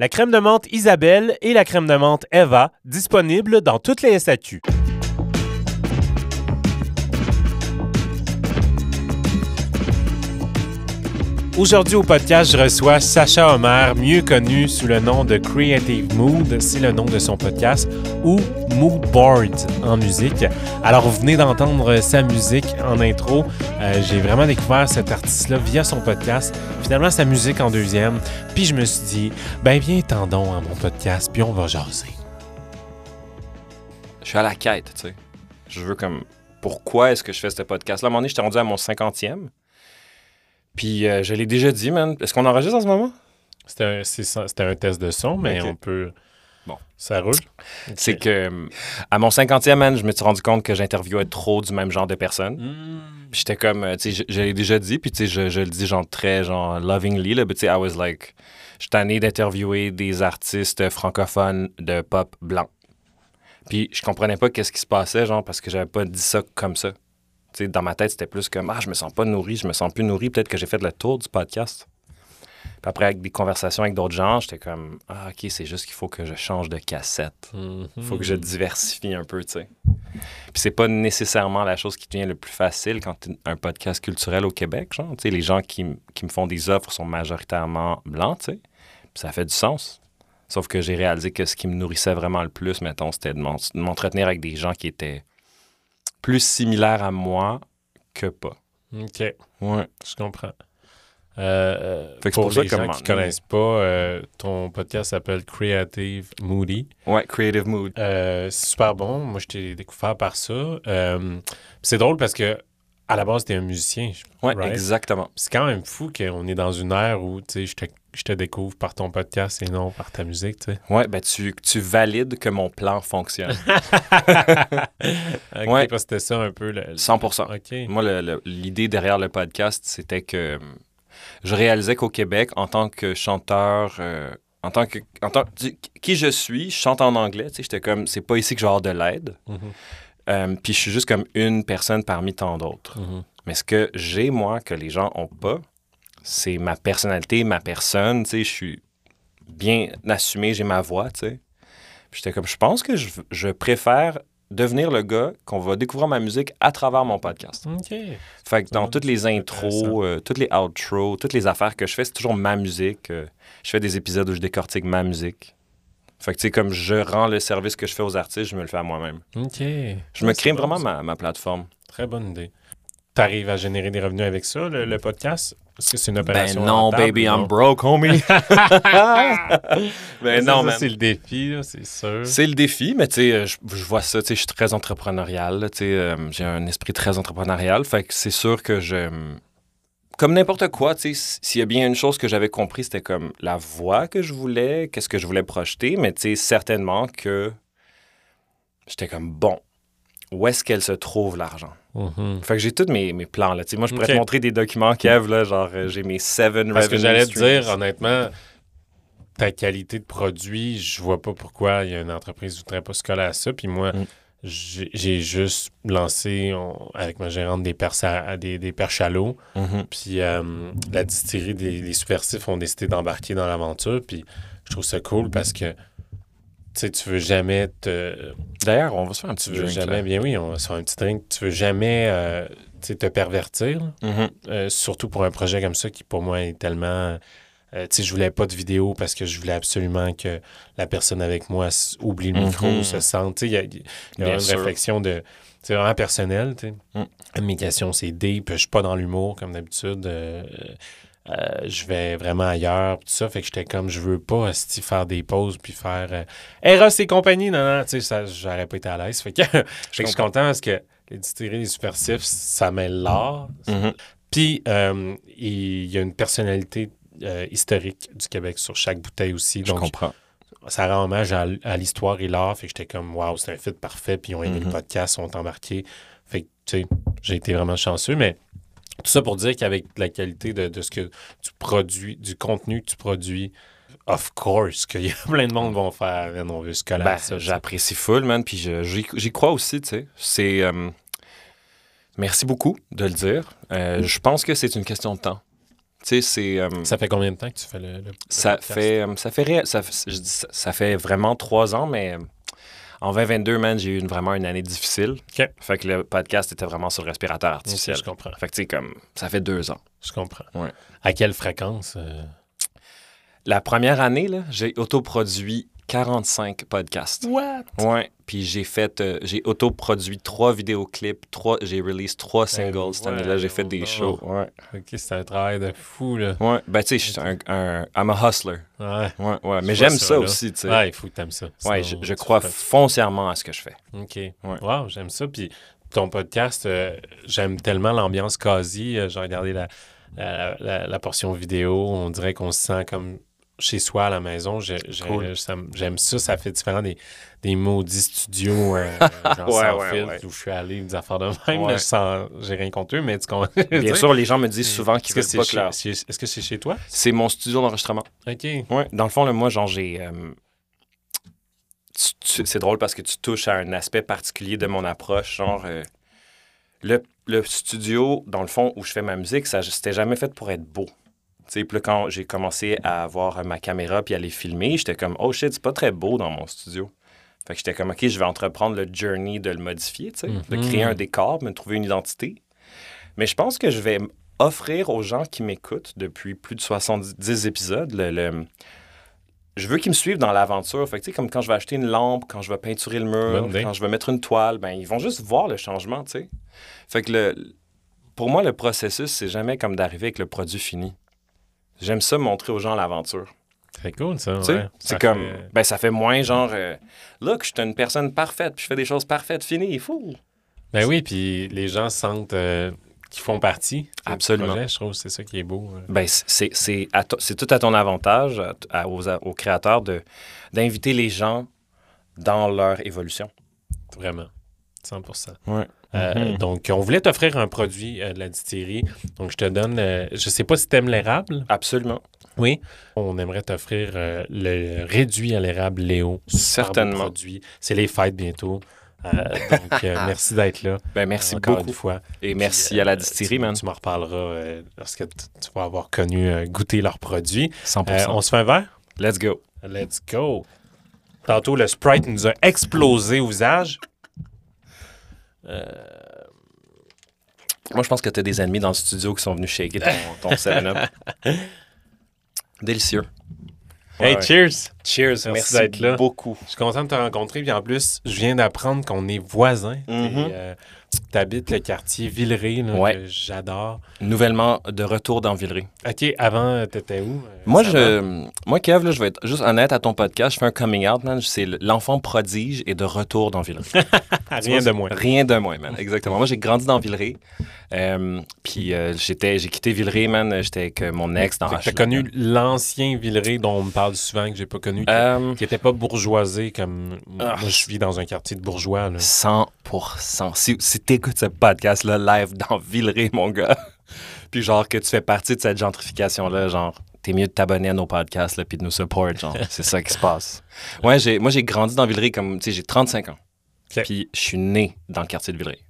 La crème de menthe Isabelle et la crème de menthe Eva, disponibles dans toutes les SAQ. Aujourd'hui au podcast, je reçois Sacha Homer, mieux connu sous le nom de Creative Mood, c'est le nom de son podcast, ou Mood Board en musique. Alors vous venez d'entendre sa musique en intro. Euh, J'ai vraiment découvert cet artiste-là via son podcast, finalement sa musique en deuxième. Puis je me suis dit, ben viens tendons à mon podcast, puis on va jaser. je suis à la quête, tu sais. Je veux comme. Pourquoi est-ce que je fais ce podcast-là? À un moment donné, j'étais rendu à mon 50e. Puis euh, je l'ai déjà dit, man. Est-ce qu'on enregistre en ce moment? C'était un, c'était un test de son, mais on peut... Bon. Ça roule? C'est que euh, à mon 50e, man, je me suis rendu compte que j'interviewais trop du même genre de personnes. Hmm. Puis j'étais comme, euh, tu sais, je, je l'ai déjà dit, puis tu sais, je, je le dis genre très, genre, lovingly, là, but tu sais, I was like, je suis tanné d'interviewer des artistes francophones de pop blanc. Puis je comprenais pas qu'est-ce qui se passait, genre, parce que j'avais pas dit ça comme ça. Dans ma tête, c'était plus comme, ah, je me sens pas nourri, je me sens plus nourri, peut-être que j'ai fait le tour du podcast. Puis après, avec des conversations avec d'autres gens, j'étais comme, ah, ok, c'est juste qu'il faut que je change de cassette. Mhm. faut que je diversifie un peu, tu sais. Puis c'est pas nécessairement la chose qui devient le plus facile quand tu un podcast culturel au Québec, genre. Tu sais, les gens qui, qui me font des offres sont majoritairement blancs, tu sais. Puis ça fait du sens. Sauf que j'ai réalisé que ce qui me nourrissait vraiment le plus, mettons, c'était de m'en- de m'entretenir avec des gens qui étaient plus similaires à moi que pas. OK, Ouais. je comprends. Euh, euh, Fait que c'est pour pour les gens qui connaissent pas, euh, ton podcast s'appelle Creative Moody. Ouais, Creative Mood. Euh, c'est super bon. Moi, je t'ai découvert par ça. C'est drôle parce que à la base, t'es un musicien. Ouais, Right? exactement. C'est quand même fou qu'on est dans une ère où tu sais, je te, je te découvre par ton podcast et non par ta musique. tu sais. Ouais, ben tu, tu valides que mon plan fonctionne. Ok, Ouais. parce que c'était ça un peu. Le, le- 100%. OK. Moi, l'idée derrière le podcast, c'était que euh, je réalisais qu'au Québec, en tant que chanteur, euh, en tant que. En tant, qui je suis, je chante en anglais, tu sais, j'étais comme, c'est pas ici que je vais avoir de l'aide. Mhm, Euh, puis je suis juste comme une personne parmi tant d'autres. mhm. Mais ce que j'ai, moi, que les gens ont pas, c'est ma personnalité, ma personne, tu sais, je suis bien assumé, j'ai ma voix, tu sais. J'étais comme, je pense que je, je préfère devenir le gars qu'on va découvrir ma musique à travers mon podcast. OK. Fait que dans toutes les intros, euh, toutes les outros, toutes les affaires que je fais, c'est toujours ma musique. euh, je fais des épisodes où je décortique ma musique. Fait que, tu sais, comme je rends le service que je fais aux artistes, je me le fais à moi-même. OK. Je Ouais, me crée vraiment ma, ma plateforme. Très bonne idée. Tu arrives à générer des revenus avec ça, le, le podcast? Est-ce que c'est une Ben opération non, rentable baby, I'm non? broke, homie. ben non, man. c'est le défi, c'est sûr. C'est le défi, mais tu sais, euh, je, je vois ça, tu sais, je suis très entrepreneurial, tu sais, euh, j'ai un esprit très entrepreneurial, fait que c'est sûr que je... Comme n'importe quoi, tu sais, s'il y a bien une chose que j'avais compris, c'était comme la voix que je voulais, qu'est-ce que je voulais projeter, mais tu sais, certainement que j'étais comme, bon, où est-ce qu'elle se trouve, l'argent? Mhm. Fait que j'ai tous mes, mes plans, là, moi, je pourrais te montrer des documents, Kev, là, genre, euh, j'ai mes seven Parce que j'allais te dire, honnêtement, ta qualité de produit, je vois pas pourquoi il y a une entreprise qui voudrait pas se coller à ça. Puis moi, Mm. j'ai j'ai juste lancé on- avec ma gérante des perches à, des, des perches à l'eau. Mhm. Puis euh, la distillerie des les subversifs ont décidé d'embarquer dans l'aventure. Puis je trouve ça cool parce que sais, tu veux jamais te. D'ailleurs, on va se faire un petit drink, jamais, là. bien oui, on va se faire un petit drink. Tu veux jamais euh, te pervertir. Mhm. Euh, surtout pour un projet comme ça qui, pour moi, est tellement. euh, tu sais, je voulais pas de vidéo parce que je voulais absolument que la personne avec moi oublie le micro, Mhm. se sente. Tu sais, il y a, y une sûr. réflexion de. C'est vraiment personnel, tu sais. Mm. Mes questions, c'est deep. Je suis pas dans l'humour comme d'habitude. Euh, je vais vraiment ailleurs, tout ça. Fait que j'étais comme, je veux pas faire des pauses puis faire euh, Eros et compagnie. Non, non, tu sais, j'aurais pas été à l'aise. Fait que, fait que je suis content parce que les distilleries, les supersifs, ça mêle l'art. Mhm. Puis, euh, il y a une personnalité euh, historique du Québec sur chaque bouteille aussi. Je Donc, comprends. ça rend hommage à, à l'histoire et l'art. Fait que j'étais comme, waouh, c'est un fit parfait. Puis ils ont aimé le podcast, ils sont embarqués. Fait que, tu sais, j'ai été vraiment chanceux. Mais tout ça pour dire qu'avec la qualité de, de ce que tu produis, du contenu que tu produis, of course, qu'il y a plein de monde qui vont faire, Man, on veut se coller à Ben, ça. j'apprécie full, man, puis je- j'y crois aussi, tu sais. C'est... euh, merci beaucoup de le dire. Euh, je pense que c'est une question de temps. Tu sais, c'est... euh, Ça fait combien de temps que tu fais le, ça, podcast? fait, ça, fait ça, fait- ça, vraiment trois ans, mais en 2022, man, j'ai eu une- vraiment une année difficile. OK. Fait que le podcast était vraiment sur le respirateur artificiel. je comprends. Fait que, tu sais, comme, ça fait deux ans. Je comprends. Ouais. À quelle fréquence? euh, La première année, j'ai autoproduit 45 podcasts. What? Ouais, puis j'ai fait, euh, j'ai autoproduit trois vidéoclips, trois, j'ai release trois singles cette ouais, année-là, j'ai fait des non. shows. Ouais, OK, c'est un travail de fou, là. ouais. Ben, tu sais, je suis un, un, I'm a hustler. Ouais. Ouais, ouais. Mais j'aime ça, aussi, tu sais. Ouais, il faut que tu aimes ça. Ouais, je, crois foncièrement à ce que je fais. OK. Ouais. Wow, j'aime ça. Puis ton podcast, euh, j'aime tellement l'ambiance quasi. Euh, J'ai regardé la, la, la- la portion vidéo. On dirait qu'on se sent comme chez soi à la maison. Cool. ça J'aime ça. Ça fait différent des, des maudits studios euh, genre Ouais, sans ouais, filtre ouais. où je suis allé, des affaires de même. J'ai rien contre eux, mais tu comprends. Bien sûr, les gens me disent souvent qu'ils que veulent c'est pas chez- est-ce que c'est chez toi? C'est mon studio d'enregistrement. OK. Ouais, dans le fond, là, moi, genre, j'ai. euh, c'est drôle parce que tu touches à un aspect particulier de mon approche. Genre, euh, le, le studio, dans le fond, où je fais ma musique, ça c'était jamais fait pour être beau. Puis là, quand j'ai commencé à avoir ma caméra puis à les filmer, j'étais comme, oh shit, c'est pas très beau dans mon studio. Fait que j'étais comme, OK, je vais entreprendre le journey de le modifier, tu sais, de Mhm. créer un décor, me trouver une identité. Mais je pense que je vais offrir aux gens qui m'écoutent depuis plus de 70 épisodes le, le- je veux qu'ils me suivent dans l'aventure. Fait que, tu sais, comme quand je vais acheter une lampe, quand je vais peinturer le mur, quand je vais mettre une toile, ben, ils vont juste voir le changement, tu sais. Fait que le, pour moi, le processus, c'est jamais comme d'arriver avec le produit fini. J'aime ça montrer aux gens l'aventure. C'est cool, ça. Ouais. c'est Ça comme, fait- ben, ça fait moins genre, euh, look, je suis une personne parfaite, puis je fais des choses parfaites, fini, il faut. Ben oui, puis les gens sentent euh, qu'ils font partie. Absolument. projet. je trouve que c'est ça qui est beau. euh. Ben, c'est, tout à ton avantage, à- à- aux, aux créateurs, de, d'inviter les gens dans leur évolution. Vraiment. 100% Ouais. Euh, Mhm. Donc, on voulait t'offrir un produit euh, de la distillerie. Donc, je te donne, euh, je sais pas si t'aimes l'érable. Absolument. Oui. On aimerait t'offrir le réduit à l'érable Léo. Certainement. produit. C'est les fêtes bientôt. Donc, merci d'être là. Ben, merci encore beaucoup. une fois. Et merci Puis, à la distillerie, tu, man. Tu m'en reparleras lorsque tu vas avoir connu, goûté leurs produits. 100%. Euh, on se fait un verre? Let's go. Let's go. Tantôt, le Sprite nous a explosé au visage. Moi, je pense que tu as des ennemis dans le studio qui sont venus shaker ton, ton 7-up. Délicieux. Hey, Ouais. cheers! Cheers. Merci Merci, d'être là. beaucoup. Je suis content de te rencontrer. Puis en plus, je viens d'apprendre qu'on est voisins. Mhm. tu habites le quartier Villeray, là, Ouais. que j'adore. Nouvellement de retour dans Villeray. OK, avant, t'étais où? euh, Moi, je, moi, Kev, là, je vais être juste honnête à ton podcast. Je fais un coming out, man. C'est l'enfant prodige et de retour dans Villeray. Rien de moins. Rien de moins, man. Exactement. Moi, j'ai grandi dans Villeray. Euh, puis euh, j'étais, j'ai quitté Villeray, man. J'étais avec mon ex dans que T'as connu l'ancien Villeray dont on me parle souvent, que j'ai pas connu, qui- Euh, qui était pas bourgeoisé comme... Ah. Moi, je vis dans un quartier de bourgeois. Là. 100%. Si, si t'écoutes ce podcast-là live dans Villeray, mon gars, puis genre que tu fais partie de cette gentrification-là, genre, t'es mieux de t'abonner à nos podcasts, là, puis de nous support, genre. C'est ça qui se passe. Ouais, j'ai, moi, j'ai grandi dans Villeray comme, tu sais, j'ai 35 ans. Puis je suis né dans le quartier de Villeray.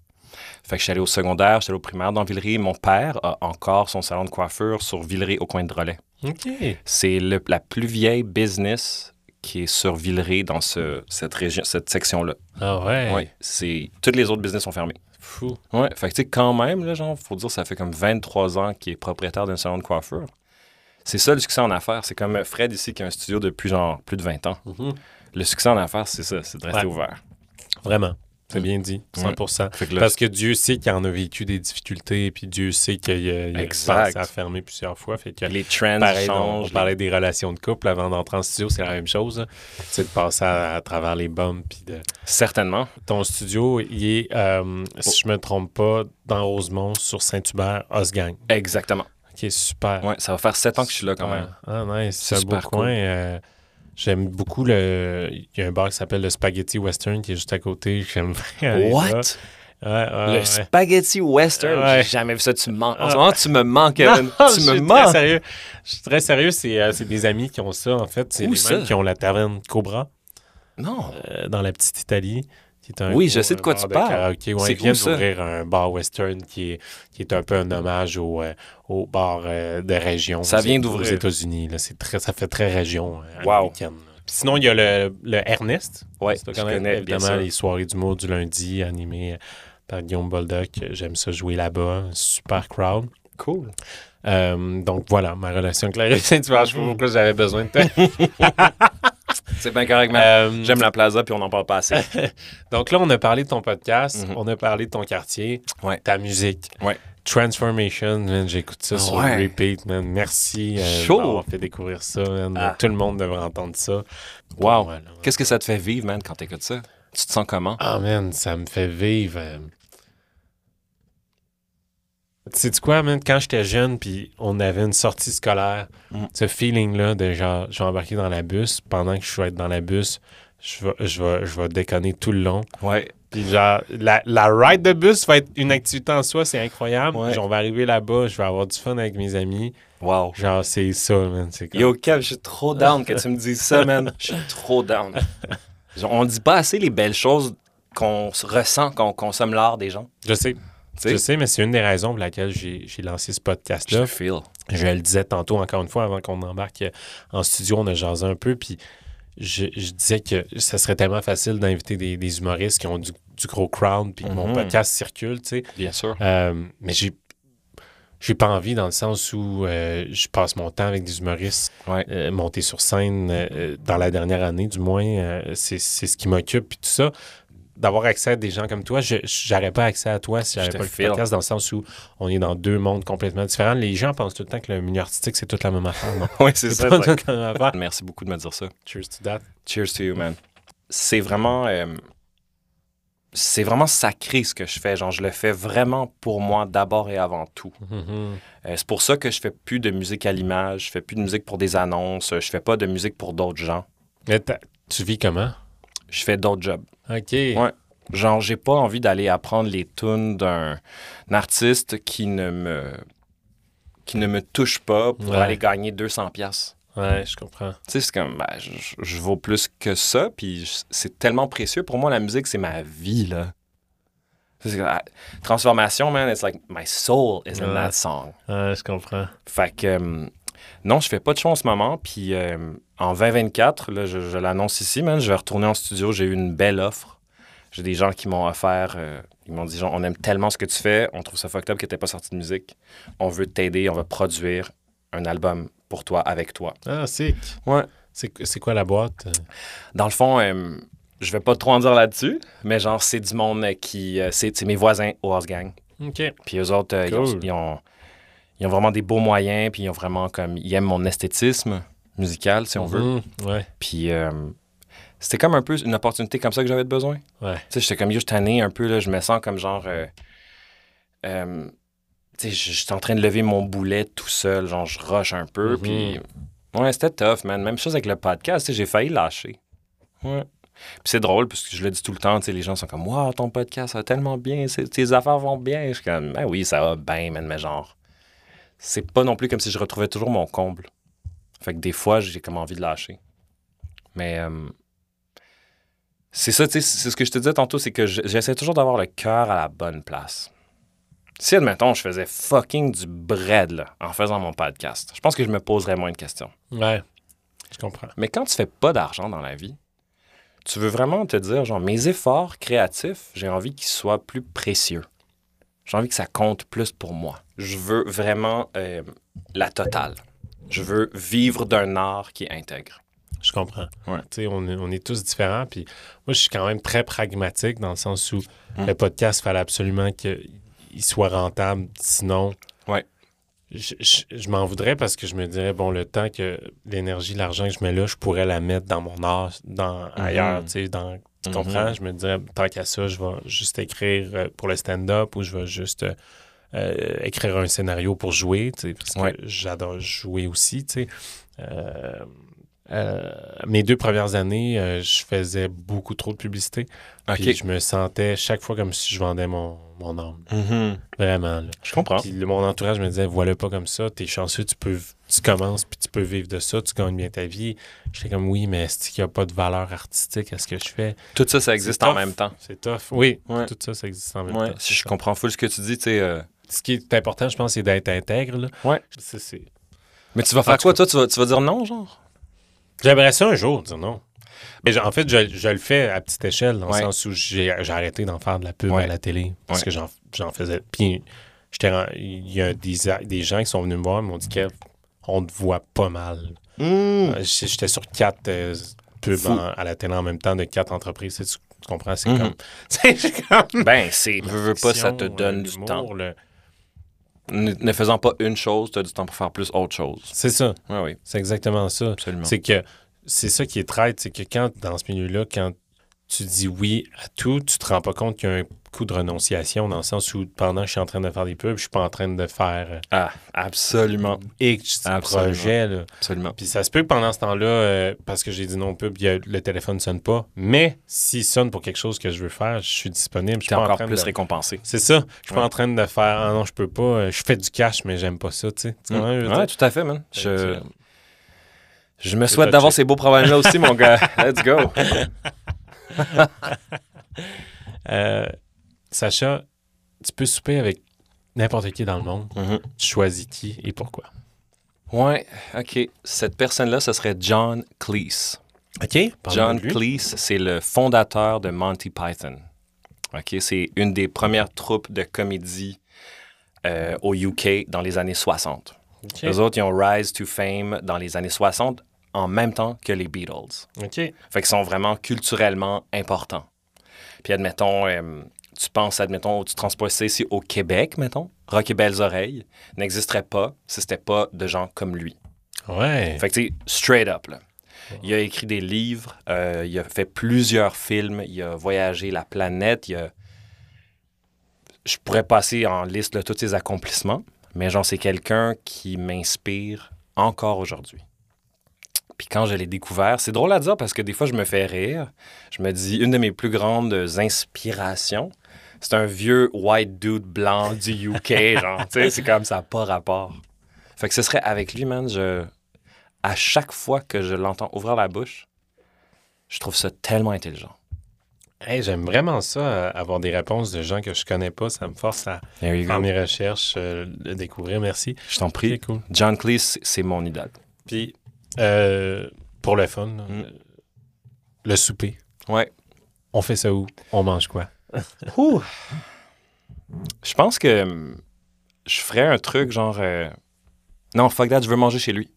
Fait que je suis allé au secondaire, je suis allé au primaire dans Villeray. Mon père a encore son salon de coiffure sur Villeray au coin de Drolet. OK. C'est la plus vieille business qui est sur Villeray dans ce- cette région, cette section-là. Ah ouais? C'est toutes les autres business sont fermés. Fou. Ouais, fait que tu sais quand même là, genre faut dire ça fait comme 23 ans qu'il est propriétaire d'un salon de coiffure. C'est ça le succès en affaires, c'est comme Fred ici qui a un studio depuis genre plus de 20 ans. Mhm. Le succès en affaires, c'est ça, c'est de rester Ouais. ouvert. Vraiment. C'est bien dit, 100 Fait que là, Parce que Dieu sait qu'il en a vécu des difficultés, puis Dieu sait qu'il a, a Exact. pensé à fermer plusieurs fois. Fait que, les trends pareil, on, on changent. parlait des relations de couple avant d'entrer en studio, c'est la même chose. C'est de passer à, à travers les bums. Puis de... Certainement. Ton studio, il est, euh, si je me trompe pas, dans Rosemont, sur Saint-Hubert, Osgang. Exactement. OK, super. Ouais, ça va faire 7 ans que je suis là quand même. Ah, nice. C'est un beau coin. euh, J'aime beaucoup le. Il y a un bar qui s'appelle le Spaghetti Western qui est juste à côté. J'aime. What? Ouais, ouais, Le spaghetti western, Ouais. j'ai jamais vu ça. Tu me manques. En Ah. ce moment, tu me manques. Non, tu je me suis manques. très sérieux. Je suis très sérieux. C'est euh, des amis qui ont ça, en fait. C'est les mêmes qui ont la taverne Cobra Non. euh, dans la petite Italie. Qui est un Oui, je sais de quoi tu de parles. karaoké. Ouais, ils viennent d'ouvrir un bar western qui est, qui est un peu un hommage au, euh, au bar euh, de région. Ça aux- vient Aux d'ouvrir. États-unis. C'est très- Ça fait très région euh, Wow. américaine. là. Puis Sinon, il y a le, le Ernest. Tu je connais, évidemment, les soirées d'humour du lundi animées par Guillaume Boldoc. J'aime ça jouer là-bas. Super crowd. Cool. Euh, donc voilà, ma relation avec la rive Saint-Hubert. Je sais pas pourquoi j'avais besoin de toi. C'est bien correct. Euh, J'aime la plaza, puis on n'en parle pas assez. Donc là, on a parlé de ton podcast, Mhm. on a parlé de ton quartier, Ouais. ta musique. Ouais. Transformation, j'écoute ça sur repeat, man. Merci euh, Chaud. d'avoir fait découvrir ça, man. Ah. Tout le monde devrait entendre ça. Wow. Voilà. Qu'est-ce que ça te fait vivre, man, quand t'écoutes ça? Tu te sens comment? Ah, man, ça me fait vivre. Tu sais quoi, man, quand j'étais jeune, puis on avait une sortie scolaire, Mm. ce feeling-là de genre, je vais embarquer dans la bus, pendant que je vais être dans la bus, je vais, je vais, je vais déconner tout le long. Ouais. Puis genre, la, la ride de bus va être une activité en soi, c'est incroyable. Ouais. Genre, on va arriver là-bas, je vais avoir du fun avec mes amis. Wow. Genre, c'est ça, man. Comme... Yo, Kev, je suis trop down que tu me dises ça, man. Je suis trop down. On dit pas assez les belles choses qu'on se ressent quand on consomme l'art des gens. Je sais, Tu je sais? mais c'est une des raisons pour laquelle j'ai lancé ce podcast-là. Je le disais tantôt, encore une fois, avant qu'on embarque en studio, on a jasé un peu, puis je, je disais que ça serait tellement facile d'inviter des, des humoristes qui ont du, du gros crowd, puis que mon Mhm. podcast circule, tu sais. Bien sûr. Euh, mais j'ai j'ai pas envie dans le sens où euh, je passe mon temps avec des humoristes, Ouais. euh, monter sur scène euh, dans la dernière année, du moins, c'est c'est ce qui m'occupe, puis tout ça. D'avoir accès à des gens comme toi, je j'aurais pas accès à toi si j'avais pas le podcast, dans le sens où on est dans deux mondes complètement différents. Les gens pensent tout le temps que le milieu artistique, c'est toute la même affaire. Non, Oui, c'est ça. pas c'est toute la même affaire. Merci beaucoup de me dire ça. Cheers to that. Cheers to you, man. C'est vraiment. euh, c'est vraiment sacré ce que je fais. Genre, je le fais vraiment pour moi d'abord et avant tout. Mhm. Euh, c'est pour ça que je fais plus de musique à l'image, je fais plus de musique pour des annonces, je fais pas de musique pour d'autres gens. Mais tu vis comment? Je fais d'autres jobs. OK. Ouais. Genre, j'ai pas envie d'aller apprendre les tunes d'un artiste qui ne me qui ne me touche pas pour Ouais. aller gagner 200 pièces. Ouais, je comprends. Tu sais, c'est comme, ben, je, je- vaux plus que ça, puis c'est tellement précieux. Pour moi, la musique, c'est ma vie, là. Ah, transformation, man, it's like my soul is in that song. Ouais, je comprends. Fait que, euh, non, je fais pas de show en ce moment, puis euh, en 2024, là, je, je l'annonce ici, man, je vais retourner en studio, j'ai eu une belle offre. J'ai des gens qui m'ont offert, euh, ils m'ont dit, genre, on aime tellement ce que tu fais, on trouve ça fucked up que t'aies pas sorti de musique. On veut t'aider, on va produire un album pour toi, avec toi. Ah, sick. Ouais. C'est c'est quoi la boîte? Dans le fond, euh, je vais pas trop en dire là-dessus, mais genre, c'est du monde euh, qui. euh, c'est mes voisins au House Gang. OK. Puis eux autres, ils, ont, ils, ont, ils ont vraiment des beaux moyens, puis ils ont vraiment comme. Ils aiment mon esthétisme musical, si on veut. Mhm. Ouais. Puis euh, c'était comme un peu une opportunité comme ça que j'avais besoin. Ouais. Tu sais, j'étais comme, yo, je tanné un peu, là, je me sens comme genre. euh, euh, tu sais, je suis en train de lever mon boulet tout seul, genre, je rush un peu, Mhm. puis. Ouais, c'était tough, man. Même chose avec le podcast, j'ai failli lâcher. Ouais. Puis c'est drôle, parce que je le dis tout le temps, les gens sont comme, waouh, ton podcast ça va tellement bien, tes affaires vont bien. Je suis comme, ben oui, ça va bien, man, mais genre, c'est pas non plus comme si je retrouvais toujours mon comble. Fait que des fois, j'ai comme envie de lâcher. Mais euh, c'est ça, tu sais, c'est ce que je te disais tantôt, c'est que je- j'essaie toujours d'avoir le cœur à la bonne place. Si, admettons, je faisais fucking du bread là, en faisant mon podcast, je pense que je me poserais moins de questions. Ouais. Je comprends. Mais quand tu fais pas d'argent dans la vie, tu veux vraiment te dire, genre, mes efforts créatifs, j'ai envie qu'ils soient plus précieux. J'ai envie que ça compte plus pour moi. Je veux vraiment euh, la totale. Je veux vivre d'un art qui est intègre. Je comprends. Ouais. On, est- on est tous différents. Puis moi, je suis quand même très pragmatique dans le sens où Mm. le podcast, il fallait absolument qu'il soit rentable. Sinon, Ouais. je, je- je m'en voudrais parce que je me dirais, bon, le temps que l'énergie, l'argent que je mets là, je pourrais la mettre dans mon art, dans, ailleurs. Tu sais, dans, tu Mhm. comprends? Je me dirais, tant qu'à ça, je vais juste écrire euh, pour le stand-up ou je vais juste euh, écrire un scénario pour jouer, tu sais, parce que Ouais. j'adore jouer aussi, tu sais. Euh, euh, mes deux premières années, euh, je faisais beaucoup trop de publicité. Puis je me sentais chaque fois comme si je vendais mon, mon âme. Mhm. Vraiment. là. Je comprends. Puis mon entourage me disait, voilà pas comme ça, t'es chanceux, tu peux, tu commences, puis tu peux vivre de ça, tu gagnes bien ta vie. J'étais comme, oui, mais est-ce qu'il n'y a pas de valeur artistique à ce que je fais? Tout ça, ça existe en tough. même temps. C'est tough. Oui, Ouais. tout ça, ça existe en même Ouais, temps. si je comprends full ce que tu dis, tu sais. euh, Ce qui est important, je pense, c'est d'être intègre. Là. Ouais. Mais tu vas faire quoi, toi? Tu vas, tu vas dire non, genre? J'aimerais ça un jour, dire non. Mais en fait, je, je le fais à petite échelle, dans Ouais. le sens où j'ai j'ai arrêté d'en faire de la pub Ouais. à la télé. Parce Ouais. que j'en j'en faisais. Puis, il y a des, des gens qui sont venus me voir et m'ont dit qu'on te voit pas mal. Euh, j- J'étais sur quatre euh, pubs en- à la télé en même temps de quatre entreprises. Tu, tu comprends? C'est comme. C'est comme. Ben, c'est. Veux, veux pas, ça te donne euh, du l'humour, temps. le- Ne, ne faisant pas une chose, tu as du temps pour faire plus autre chose. C'est ça. Oui, oui, C'est exactement ça. absolument. C'est que c'est ça qui est traite, c'est que quand, dans ce milieu-là, quand tu dis oui à tout, tu te rends pas compte qu'il y a un coup de renonciation dans le sens où pendant que je suis en train de faire des pubs, je suis pas en train de faire euh, Ah, absolument. X Absolument. projets. là. Absolument. Puis ça se peut que pendant ce temps-là, euh, parce que j'ai dit non a- le téléphone ne sonne pas. Mais s'il sonne pour quelque chose que je veux faire, je suis disponible. Je suis Tu es pas en encore train plus de... récompensé. C'est ça. Je suis pas en train de faire Ah non, je peux pas. euh, Je fais du cash, mais j'aime pas ça. Tu sais. Tu Mm. Ouais, tout à fait, man. Je, je me souhaite d'avoir ces beaux problèmes-là aussi, mon gars. Let's go. Euh, Sacha, tu peux souper avec n'importe qui dans le monde. Mhm. Tu choisis qui et pourquoi. Ouais, OK. Cette personne-là, ce serait John Cleese. OK. John Cleese, c'est le fondateur de Monty Python. OK, c'est une des premières troupes de comédie euh, au UK dans les années 60. OK. Les autres, ils ont rise to fame dans les années 60 en même temps que les Beatles. OK. Fait qu'ils sont vraiment culturellement importants. Puis admettons, euh, tu penses, admettons, tu transposes ici au Québec, mettons, Rock et Belles Oreilles n'existerait pas si c'était pas de gens comme lui. Ouais. Fait que tu sais, straight up, là. Il a écrit des livres, euh, il a fait plusieurs films, il a voyagé la planète, il a... Je pourrais passer en liste là, tous ses accomplissements, mais genre, c'est quelqu'un qui m'inspire encore aujourd'hui. Puis quand je l'ai découvert, c'est drôle à dire parce que des fois, je me fais rire. Je me dis, une de mes plus grandes inspirations, c'est un vieux white dude blanc du UK, genre, tu sais, c'est comme ça, pas rapport. Fait que ce serait avec lui, man, je... À chaque fois que je l'entends ouvrir la bouche, je trouve ça tellement intelligent. Hey, J'aime vraiment ça, euh, avoir des réponses de gens que je connais pas. Ça me force à faire mes recherches, euh, le découvrir. Merci. Je t'en prie. Cool. John Cleese, c'est mon idole. Puis, euh, pour le fun, Mm. le souper, Ouais. on fait ça où? On mange quoi? Ouh. Je pense que hum, je ferais un truc genre. euh, Non, fuck that, je veux manger chez lui.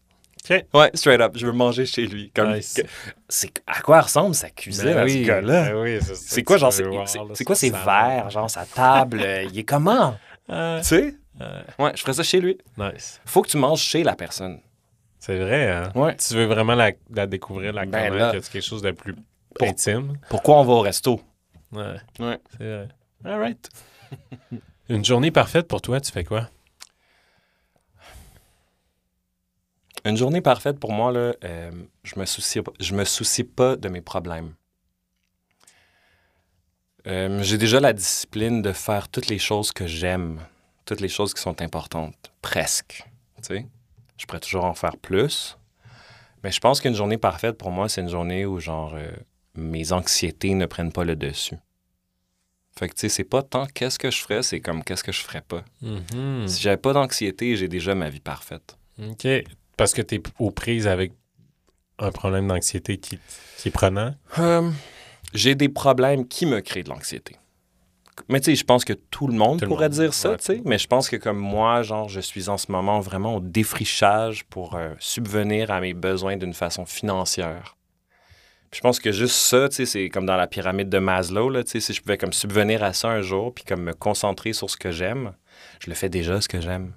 OK. Ouais, straight up, je veux manger chez lui. Comme... Nice. que- C'est à quoi ressemble sa cuisine à ce gars-là? Ben oui, c'est quoi, genre, c'est quoi ses verres, genre sa table? euh, il est comment? Ah, Tu sais? euh, Ouais, je ferais ça chez lui. nice. Faut que tu manges chez la personne. C'est vrai, hein? Ouais. Tu veux vraiment la, la découvrir, la Ben connaître, que c'est quelque chose de plus Pour- intime? Pourquoi on va au resto? Ouais, Ouais. c'est vrai. All right. Une journée parfaite pour toi, tu fais quoi? Une journée parfaite pour moi, là, euh, je me soucie, je me soucie pas de mes problèmes. Euh, J'ai déjà la discipline de faire toutes les choses que j'aime, toutes les choses qui sont importantes, presque. Tu sais, je pourrais toujours en faire plus, mais je pense qu'une journée parfaite pour moi, c'est une journée où genre euh, mes anxiétés ne prennent pas le dessus. Fait que tu sais, c'est pas tant qu'est-ce que je ferais, c'est comme qu'est-ce que je ferais pas. Mhm. Si j'avais pas d'anxiété, j'ai déjà ma vie parfaite. OK. Parce que tu es aux prises avec un problème d'anxiété qui, qui est prenant? Euh, j'ai des problèmes qui me créent de l'anxiété. Mais tu sais, je pense que tout le monde Tout le pourrait monde, dire ça, ouais. tu sais. Mais je pense que comme moi, genre, je suis en ce moment vraiment au défrichage pour euh, subvenir à mes besoins d'une façon financière. Puis je pense que juste ça, tu sais, c'est comme dans la pyramide de Maslow, là, tu sais, si je pouvais comme subvenir à ça un jour, puis comme me concentrer sur ce que j'aime, je le fais déjà, ce que j'aime.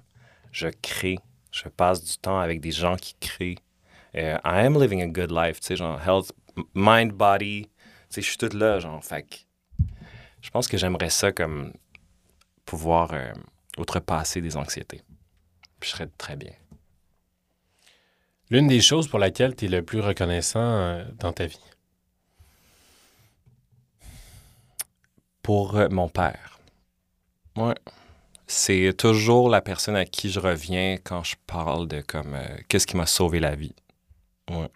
Je crée. Je passe du temps avec des gens qui créent. Euh, I am living a good life, tu sais, genre health, mind, body. Tu sais, je suis tout là, genre, fait que je pense que j'aimerais ça comme pouvoir euh, outrepasser des anxiétés. Puis je serais très bien. L'une des choses pour laquelle tu es le plus reconnaissant euh, dans ta vie? Pour euh, mon père. Ouais. C'est toujours la personne à qui je reviens quand je parle de comme qu'est-ce qui m'a sauvé la vie. Ouais.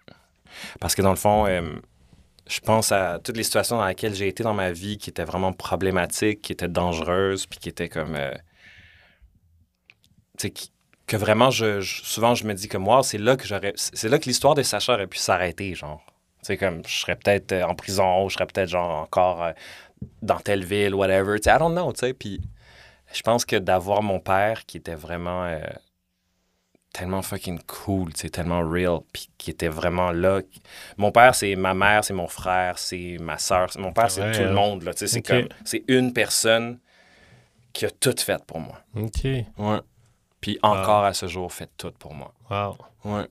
Parce que dans le fond, je pense à toutes les situations dans lesquelles j'ai été dans ma vie qui étaient vraiment problématiques, qui étaient dangereuses, puis qui étaient comme. euh, tu sais, que vraiment, je, souvent, je me dis comme, wow, c'est là que j'aurais. C'est là que l'histoire de Sacha aurait pu s'arrêter, genre. Tu sais, comme, je serais peut-être euh, en prison, je serais peut-être, genre, encore euh, dans telle ville, whatever. Tu sais, I don't know, tu sais. Puis je pense que d'avoir mon père qui était vraiment. Tellement fucking cool, sais, tellement real, puis qui était vraiment là. Mon père, c'est ma mère, c'est mon frère, c'est ma soeur. Mon père, c'est Ouais, tout le hein. monde, sais, c'est comme. C'est une personne qui a tout fait pour moi. OK. Ouais. Puis encore à ce jour, fait tout pour moi. Wow. Ouais.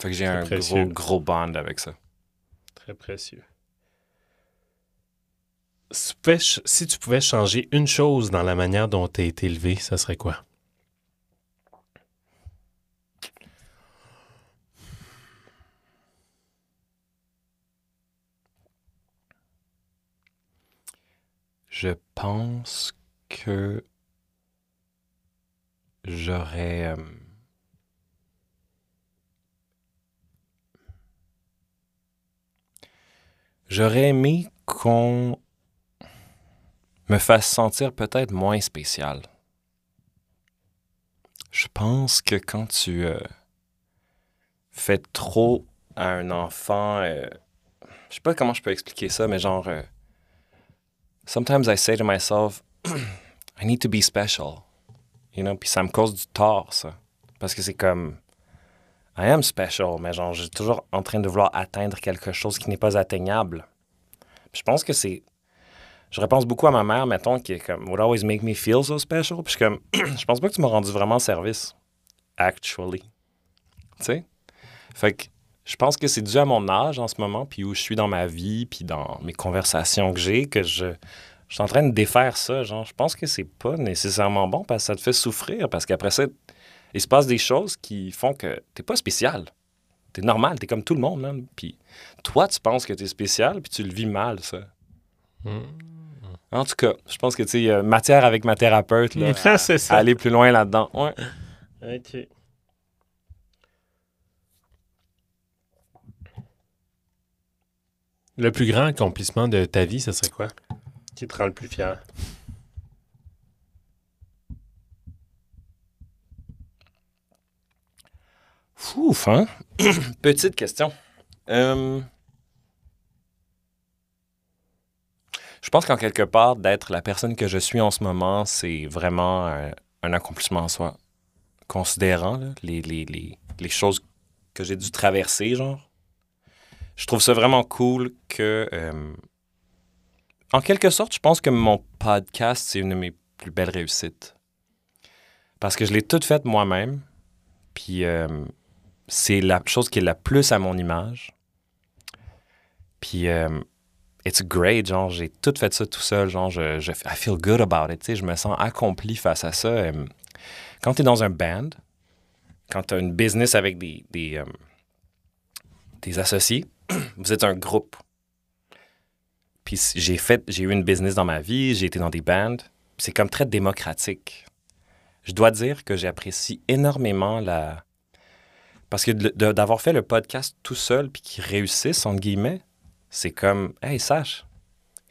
Fait que j'ai un précieux. gros, gros bond avec ça. Très précieux. Si tu, pouvais, ch- si tu pouvais changer une chose dans la manière dont tu as été élevé, ça serait quoi? Je pense que j'aurais. euh, J'aurais aimé qu'on me fasse sentir peut-être moins spécial. Je pense que quand tu euh, fais trop à un enfant, euh, je sais pas comment je peux expliquer ça, mais genre, sometimes I say to myself, I need to be special. You know, puis ça me cause du tort, ça. Parce que c'est comme, I am special, mais genre, je suis toujours en train de vouloir atteindre quelque chose qui n'est pas atteignable. Puis je pense que c'est. Je repense beaucoup à ma mère, mettons, qui est comme, would always make me feel so special. Puis je suis comme, je pense pas que tu m'as rendu vraiment service. Actually. Tu sais? Fait que je pense que c'est dû à mon âge en ce moment, puis où je suis dans ma vie, puis dans mes conversations que j'ai, que je, je suis en train de défaire ça. Genre, je pense que c'est pas nécessairement bon parce que ça te fait souffrir, parce qu'après ça, il se passe des choses qui font que t'es pas spécial. T'es normal, t'es comme tout le monde. Puis toi, tu penses que t'es spécial, puis tu le vis mal, ça. En tout cas, je pense que, tu sais, matière avec ma thérapeute, là, à ça. aller plus loin là-dedans. Ouais. OK. Le plus grand accomplissement de ta vie, ce serait quoi? Qui te rend le plus fier? Ouf, hein? Petite question. Euh, Je pense qu'en quelque part, d'être la personne que je suis en ce moment, c'est vraiment un, un accomplissement en soi. Considérant là, les, les, les, les choses que j'ai dû traverser, genre. Je trouve ça vraiment cool que... euh, en quelque sorte, je pense que mon podcast, c'est une de mes plus belles réussites. Parce que je l'ai toute faite moi-même. Puis euh, c'est la chose qui est la plus à mon image. Puis euh, it's great, genre j'ai tout fait ça tout seul, genre je, je I feel good about it, tu sais, je me sens accompli face à ça. Euh, quand tu es dans un band, quand tu as une business avec des, des, des associés, vous êtes un groupe. Puis j'ai fait, j'ai eu une business dans ma vie, j'ai été dans des bands, c'est comme très démocratique. Je dois dire que j'apprécie énormément la, parce que d'avoir fait le podcast tout seul puis qu'il réussisse, entre guillemets, c'est comme, hey, sache,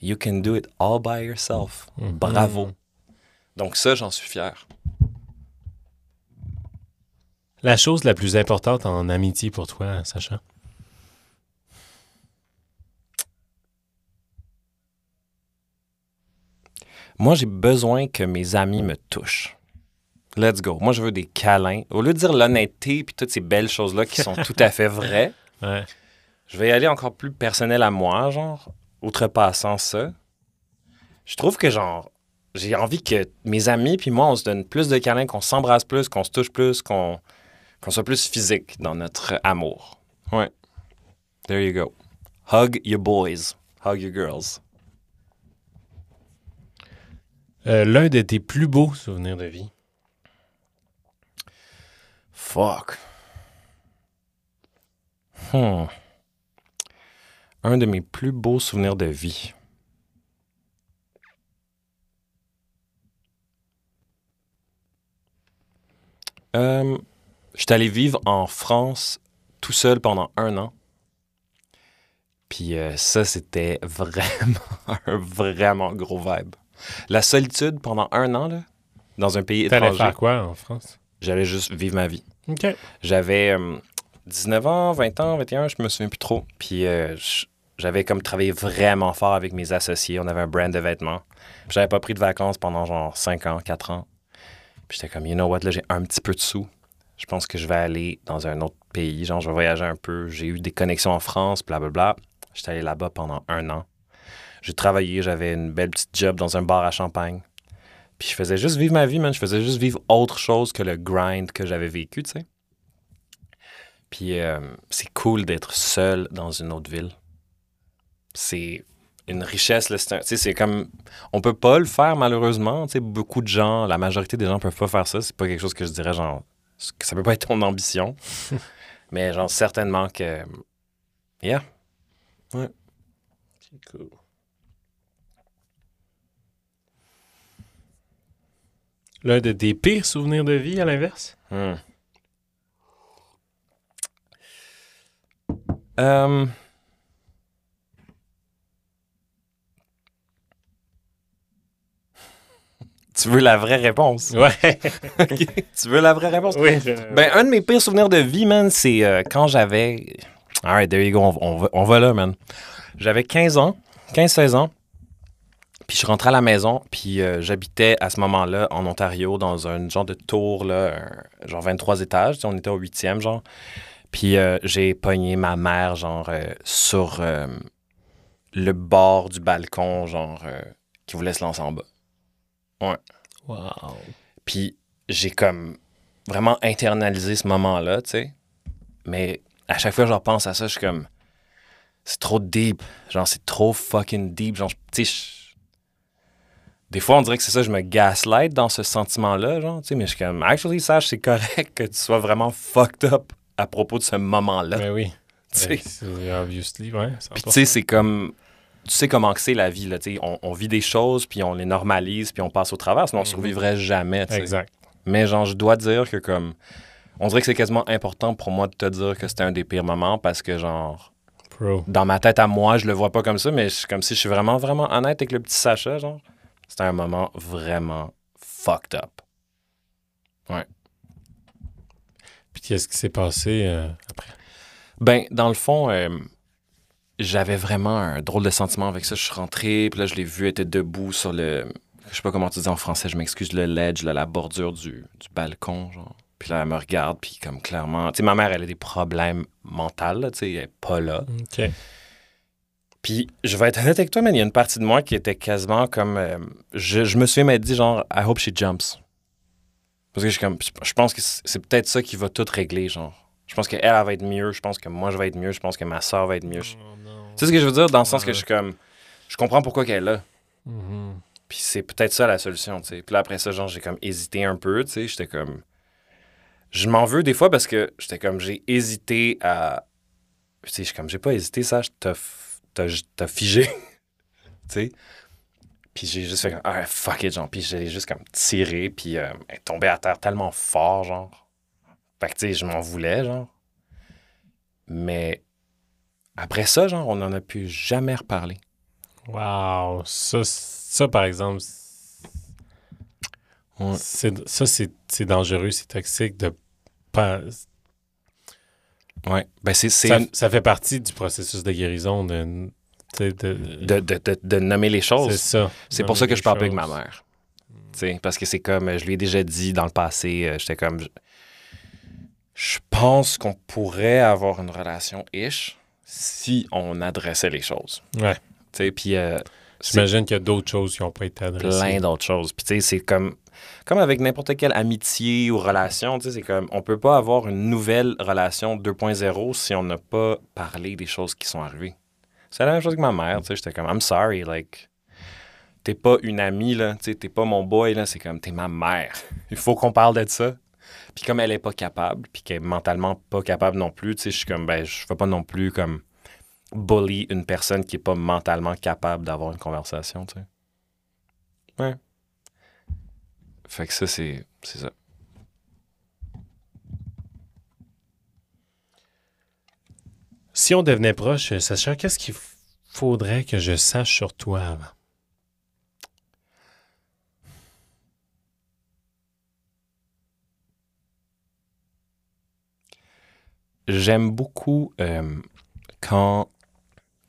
you can do it all by yourself. Bravo. Donc, ça, j'en suis fier. La chose la plus importante en amitié pour toi, Sacha? Moi, j'ai besoin que mes amis me touchent. Let's go. Moi, je veux des câlins. Au lieu de dire l'honnêteté puis toutes ces belles choses-là qui sont tout à fait vraies, Ouais. je vais y aller encore plus personnel à moi, genre, outrepassant ça. Je trouve que, genre, j'ai envie que mes amis puis moi, on se donne plus de câlins, qu'on s'embrasse plus, qu'on se touche plus, qu'on qu'on soit plus physique dans notre amour. Ouais. There you go. Hug your boys. Hug your girls. Euh, L'un de tes plus beaux souvenirs de vie? Fuck. Hmm. Un de mes plus beaux souvenirs de vie. Euh, J'étais allé vivre en France tout seul pendant un an. Puis euh, ça, c'était vraiment un vraiment gros vibe. La solitude pendant un an, là, dans un pays T'allais étranger, faire quoi en France? j'allais juste vivre ma vie. OK. J'avais euh, 19 ans, 20 ans, 21, je me souviens plus trop. Puis euh, j'avais comme travaillé vraiment fort avec mes associés. On avait un brand de vêtements. J'avais pas pris de vacances pendant genre 5 ans, 4 ans. Puis j'étais comme, you know what, là, j'ai un petit peu de sous. Je pense que je vais aller dans un autre pays. Genre, je vais voyager un peu. J'ai eu des connexions en France, blablabla. J'étais allé là-bas pendant un an. J'ai travaillé, j'avais une belle petite job dans un bar à Champagne. Puis je faisais juste vivre ma vie, man. Je faisais juste vivre autre chose que le grind que j'avais vécu, tu sais. Puis euh, c'est cool d'être seul dans une autre ville. C'est une richesse, là. C'est un- tu sais, c'est comme... On peut pas le faire, malheureusement. Tu sais, beaucoup de gens, la majorité des gens peuvent pas faire ça. C'est pas quelque chose que je dirais, genre... Ça peut pas être ton ambition. Mais genre, certainement que... Yeah. C'est cool. L'un de tes pires souvenirs de vie, à l'inverse? Hmm. Euh, Tu veux la vraie réponse? Ouais. tu veux la vraie réponse? oui. je- Ben, un de mes pires souvenirs de vie, man, c'est euh, quand j'avais. Alright, there you go, on, on va, on va là, man. J'avais 15 ans, 15-16 ans. Puis je rentrais à la maison, puis euh, j'habitais à ce moment-là en Ontario dans un genre de tour, là, un- genre 23 étages. Tu sais, on était au 8e, genre. Puis euh, j'ai pogné ma mère, genre, euh, sur le bord du balcon, genre, qui voulait se lancer en bas. Wow. Puis j'ai comme vraiment internalisé ce moment-là, tu sais. Mais à chaque fois que je repense à ça, je suis comme. C'est trop deep. Genre, c'est trop fucking deep. Genre, tu sais, des fois, on dirait que c'est ça, je me gaslight dans ce sentiment-là, genre, tu sais, mais je suis comme, actually, sache, c'est correct que tu sois vraiment fucked up à propos de ce moment-là. Ben oui. Tu sais. Ben, c'est obviously, ouais. Puis tu sais, c'est comme. Tu sais comment que c'est la vie, là, tu sais. On, on vit des choses, puis on les normalise, puis on passe au travers, sinon on Mhm. survivrait jamais, tu sais. Exact. Mais genre, je dois dire que comme. On dirait que c'est quasiment important pour moi de te dire que c'était un des pires moments parce que genre, Pro. dans ma tête à moi, je le vois pas comme ça, mais je- comme si je suis vraiment, vraiment honnête avec le petit Sacha, genre. C'était un moment vraiment fucked up. Puis qu'est-ce qui s'est passé euh, après? Ben, dans le fond, euh, j'avais vraiment un drôle de sentiment avec ça. Je suis rentré, puis là, je l'ai vu, elle était debout sur le. Je sais pas comment tu dis en français, je m'excuse, le ledge, là, la bordure du, du balcon, genre. Puis là, elle me regarde, puis comme clairement. Tu sais, ma mère, elle a des problèmes mentaux, tu sais, elle est pas là. OK. Puis, je vais être honnête avec toi, mais il y a une partie de moi qui était quasiment comme. euh, je, je me suis même dit, genre, I hope she jumps. Parce que je, suis comme, je pense que c'est peut-être ça qui va tout régler, genre. Je pense qu'elle, elle va être mieux. Je pense que moi, je vais être mieux. Je pense que ma soeur va être mieux. Je- Oh. Tu sais ce que je veux dire? Dans le sens que je suis comme. Je comprends pourquoi qu'elle est là. Mhm. Puis c'est peut-être ça la solution, tu sais. Puis là, après ça, genre, j'ai comme hésité un peu, tu sais. J'étais comme. Je m'en veux des fois parce que j'étais comme. J'ai hésité à. Tu sais, je suis comme. J'ai pas hésité, ça. T'as t'as- t'as figé. tu sais. Puis j'ai juste fait comme. Ah, fuck it, genre. Puis j'ai juste comme tiré. Puis euh, elle est tombée à terre tellement fort, genre. Fait que, tu sais, je m'en voulais, genre. Mais. Après ça, genre, on n'en a plus jamais reparlé. Wow. Ça, ça par exemple, Ouais. ça, c'est dangereux, c'est toxique de pas. Ouais. Ben, c'est. Ça, fait partie du processus de guérison de. de, de, de, nommer les choses. c'est ça. C'est pour ça que je parle avec ma mère. Tu sais, parce que c'est comme, je lui ai déjà dit dans le passé, euh, j'étais comme, je, je pense qu'on pourrait avoir une relation ish si on adressait les choses. Ouais. Tu sais, puis euh, J'imagine qu'il y a d'autres choses qui n'ont pas été adressées. plein d'autres choses. Puis tu sais, c'est comme, comme avec n'importe quelle amitié ou relation, tu sais, c'est comme, on peut pas avoir une nouvelle relation 2.0 si on n'a pas parlé des choses qui sont arrivées. C'est la même chose que ma mère, tu sais, j'étais comme, I'm sorry, like, t'es pas une amie, là, tu sais, t'es pas mon boy, là, c'est comme, t'es ma mère. Il faut qu'on parle de ça. Puis comme elle est pas capable, puis qu'elle est mentalement pas capable non plus, tu sais, je suis comme, ben, je fais pas non plus comme bully une personne qui est pas mentalement capable d'avoir une conversation, tu sais. Ouais. Fait que ça, c'est c'est ça. Si on devenait proche, Sacha, qu'est-ce qu'il faudrait que je sache sur toi avant? J'aime beaucoup euh, quand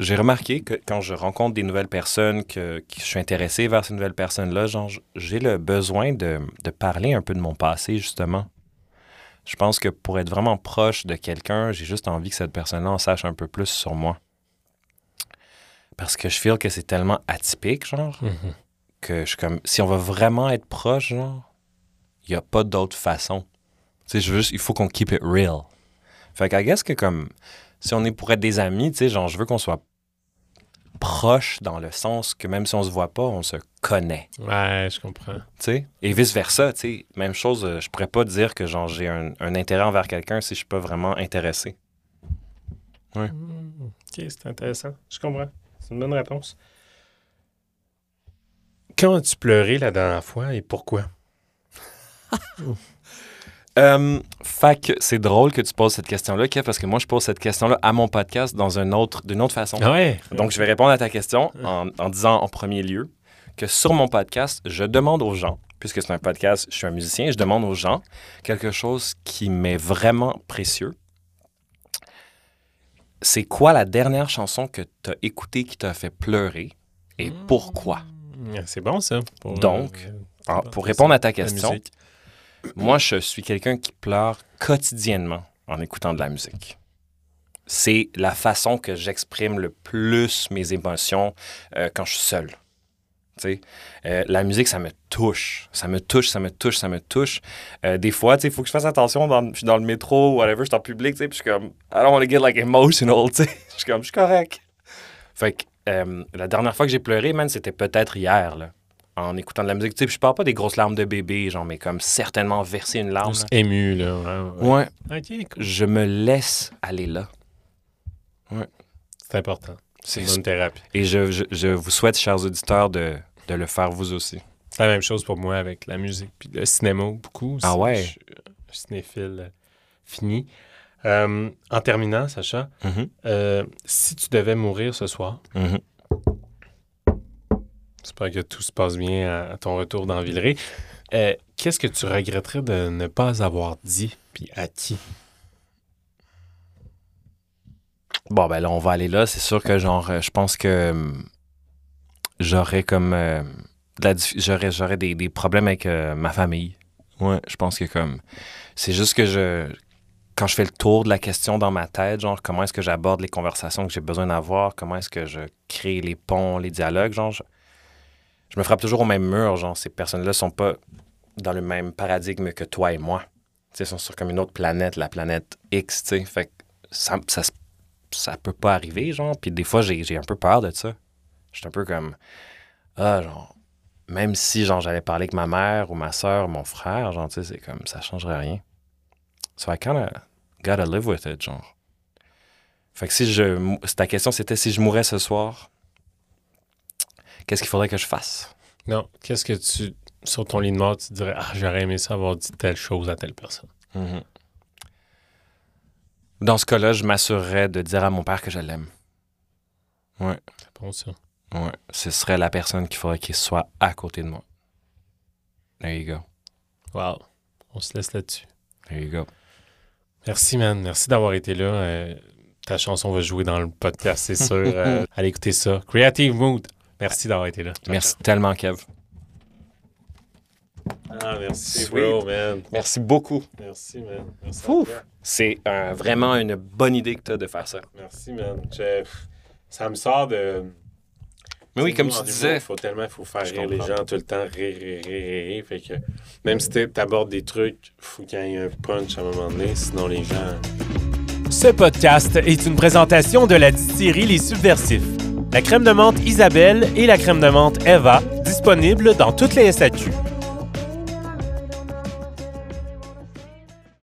j'ai remarqué que quand je rencontre des nouvelles personnes, que, que je suis intéressé vers ces nouvelles personnes-là, genre, j'ai le besoin de, de parler un peu de mon passé, justement. Je pense que pour être vraiment proche de quelqu'un, j'ai juste envie que cette personne-là en sache un peu plus sur moi. Parce que je feel que c'est tellement atypique, genre, que je suis comme, si on va vraiment être proche, genre, il n'y a pas d'autre façon. Tu sais, je veux juste, il faut qu'on keep it real. Fait que, I guess que comme, si on est pour être des amis, tu sais, genre, je veux qu'on soit proche dans le sens que même si on se voit pas, on se connaît, Ouais, je comprends. tu sais. Et vice-versa, tu sais. Même chose, euh, je pourrais pas dire que, genre, j'ai un, un intérêt envers quelqu'un si je suis pas vraiment intéressé. OK, c'est intéressant. Je comprends. C'est une bonne réponse. Quand as-tu pleuré la dernière fois et pourquoi? Euh, que c'est drôle que tu poses cette question-là, Kev, parce que moi, je pose cette question-là à mon podcast dans un autre, d'une autre façon. Ouais. Donc, je vais répondre à ta question en, en disant en premier lieu que sur mon podcast, je demande aux gens, puisque c'est un podcast, je suis un musicien, je demande aux gens quelque chose qui m'est vraiment précieux. C'est quoi la dernière chanson que tu as écoutée qui t'a fait pleurer et pourquoi? C'est bon, ça. pour, Donc, euh, Ah, pour répondre à ta question. Moi, je suis quelqu'un qui pleure quotidiennement en écoutant de la musique. C'est la façon que j'exprime le plus mes émotions euh, quand je suis seul. Euh, la musique, ça me touche. Ça me touche, ça me touche, ça me touche. Euh, des fois, il faut que je fasse attention. Dans, je suis dans le métro, whatever, je suis en public, puis je suis comme, I don't want to get like emotional. Je suis comme, je suis correct. Fait que la dernière fois que j'ai pleuré, man, c'était peut-être hier, en écoutant de la musique. Tu sais, je parle pas des grosses larmes de bébé, genre, mais comme certainement verser une larme. Juste ému, là. Ouais, ouais. Ouais, cool. je me laisse aller là. C'est important. C'est une bonne thérapie. Et je, je- je vous souhaite, chers auditeurs, de, de le faire vous aussi. C'est la même chose pour moi avec la musique puis le cinéma beaucoup. Ah ouais? Je cinéphile euh, fini. Euh, en terminant, Sacha, Mhm, euh, si tu devais mourir ce soir, mhm. J'espère que tout se passe bien à, ton retour dans Villeray, euh, qu'est-ce que tu regretterais de ne pas avoir dit puis à qui? Bon, ben là, on va aller là. C'est sûr que, genre, euh, je pense que hum, j'aurais comme. euh, j'aurais, j'aurais des, des problèmes avec euh, ma famille. Ouais, je pense que, comme. C'est juste que je. Quand je fais le tour de la question dans ma tête, genre, comment est-ce que j'aborde les conversations que j'ai besoin d'avoir, comment est-ce que je crée les ponts, les dialogues, genre, je, je me frappe toujours au même mur, genre, ces personnes-là sont pas dans le même paradigme que toi et moi. Ils sont sur comme une autre planète, la planète X, tu sais. Fait que ça, ça, ça peut pas arriver, genre. Puis des fois, j'ai un peu peur de ça. Je suis un peu comme, ah, genre, même si, genre, j'allais parler avec ma mère ou ma soeur, mon frère, genre, tu sais, c'est comme, ça changerait rien. So I kinda gotta live with it, genre. Fait que si je. Ta question, c'était si je mourais ce soir, qu'est-ce qu'il faudrait que je fasse? Non, qu'est-ce que tu, sur ton lit de mort, tu te dirais, ah, j'aurais aimé ça avoir dit telle chose à telle personne? Mhm. Dans ce cas-là, je m'assurerais de dire à mon père que je l'aime. Ouais. C'est bon, ça. Ouais, ce serait la personne qu'il faudrait qu'il soit à côté de moi. There you go. Wow. On se laisse là-dessus. There you go. Merci, man. Merci d'avoir été là. Euh, ta chanson va jouer dans le podcast, c'est sûr. Euh, allez écouter ça. Creative Mood. Merci d'avoir été là. Merci tellement, Kev. Ah, merci, Sweet. bro, man. Merci beaucoup. Merci, man. Merci. C'est euh, vraiment une bonne idée que tu as de faire ça. Merci, man. Je- Ça me sort de. Mais oui, comme tu disais. Il faut tellement faut faire Je rire les gens tout le temps, rire, rire, rire, rire, rire. Fait que même si tu abordes des trucs, faut qu'il y ait un punch à un moment donné, sinon les gens. Ce podcast est une présentation de la distillerie Les Subversifs. La crème de menthe Isabelle et la crème de menthe Eva, disponibles dans toutes les SAQ.